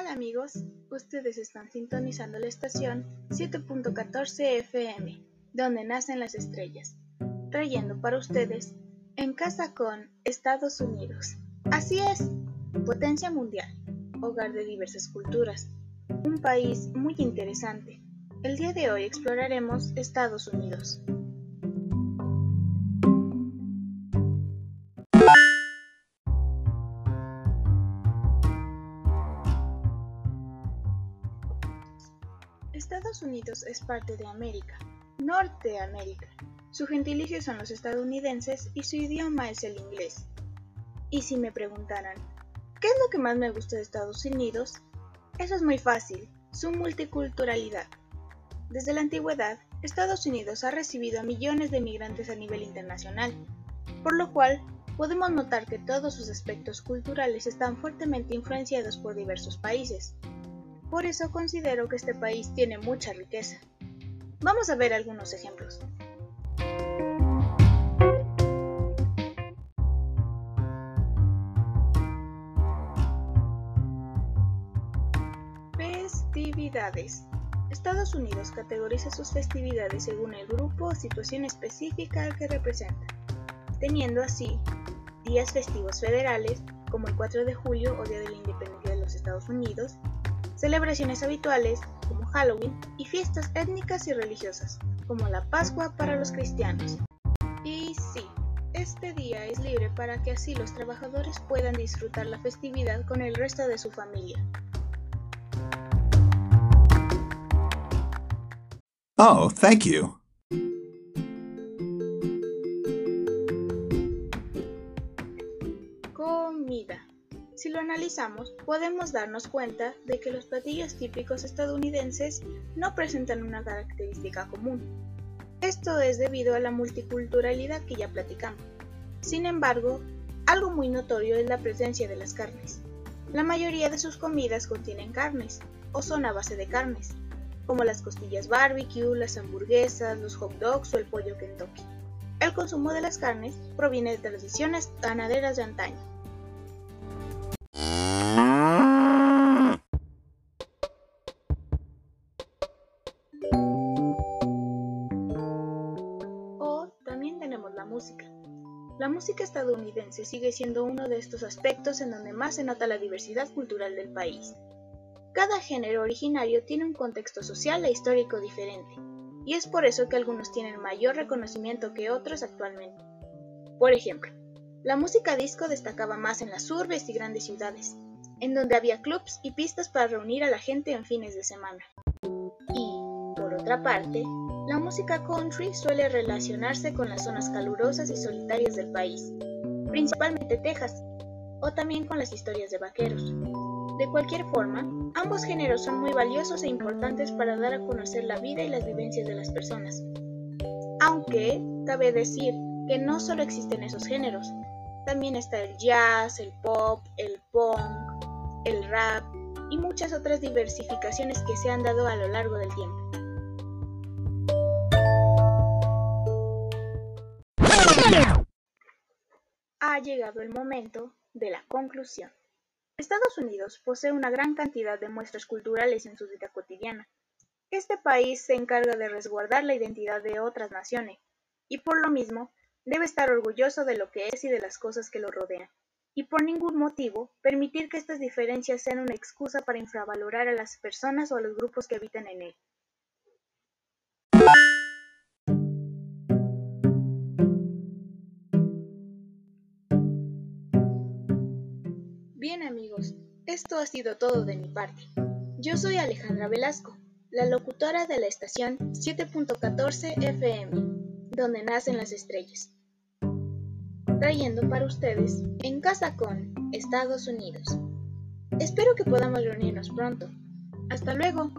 Hola amigos, ustedes están sintonizando la estación 7.14 FM, donde nacen las estrellas, trayendo para ustedes En casa con Estados Unidos. Así es, potencia mundial, hogar de diversas culturas, un país muy interesante. El día de hoy exploraremos Estados Unidos. Estados Unidos es parte de América, Norteamérica. Su gentilicio son los estadounidenses y su idioma es el inglés. Y si me preguntaran, ¿qué es lo que más me gusta de Estados Unidos? Eso es muy fácil, su multiculturalidad. Desde la antigüedad, Estados Unidos ha recibido a millones de migrantes a nivel internacional, por lo cual podemos notar que todos sus aspectos culturales están fuertemente influenciados por diversos países. Por eso considero que este país tiene mucha riqueza. Vamos a ver algunos ejemplos. Festividades. Estados Unidos categoriza sus festividades según el grupo o situación específica al que representa, teniendo así días festivos federales, como el 4 de julio o Día de la Independencia de los Estados Unidos, celebraciones habituales como Halloween y fiestas étnicas y religiosas como la Pascua para los cristianos. Y sí, este día es libre para que así los trabajadores puedan disfrutar la festividad con el resto de su familia. Oh, thank you. Si lo analizamos, podemos darnos cuenta de que los platillos típicos estadounidenses no presentan una característica común. Esto es debido a la multiculturalidad que ya platicamos. Sin embargo, algo muy notorio es la presencia de las carnes. La mayoría de sus comidas contienen carnes, o son a base de carnes, como las costillas barbecue, las hamburguesas, los hot dogs o el pollo Kentucky. El consumo de las carnes proviene de tradiciones ganaderas de antaño, La música estadounidense sigue siendo uno de estos aspectos en donde más se nota la diversidad cultural del país. Cada género originario tiene un contexto social e histórico diferente, y es por eso que algunos tienen mayor reconocimiento que otros actualmente. Por ejemplo, la música disco destacaba más en las urbes y grandes ciudades, en donde había clubs y pistas para reunir a la gente en fines de semana. Y, por otra parte, la música country suele relacionarse con las zonas calurosas y solitarias del país, principalmente Texas, o también con las historias de vaqueros. De cualquier forma, ambos géneros son muy valiosos e importantes para dar a conocer la vida y las vivencias de las personas. Aunque cabe decir que no solo existen esos géneros, también está el jazz, el pop, el punk, el rap y muchas otras diversificaciones que se han dado a lo largo del tiempo. Ha llegado el momento de la conclusión. Estados Unidos posee una gran cantidad de muestras culturales en su vida cotidiana. Este país se encarga de resguardar la identidad de otras naciones, y por lo mismo debe estar orgulloso de lo que es y de las cosas que lo rodean, y por ningún motivo permitir que estas diferencias sean una excusa para infravalorar a las personas o a los grupos que habitan en él. Bien amigos, esto ha sido todo de mi parte. Yo soy Alejandra Velasco, la locutora de la estación 7.14 FM, donde nacen las estrellas. Trayendo para ustedes En Casa con Estados Unidos. Espero que podamos reunirnos pronto. Hasta luego.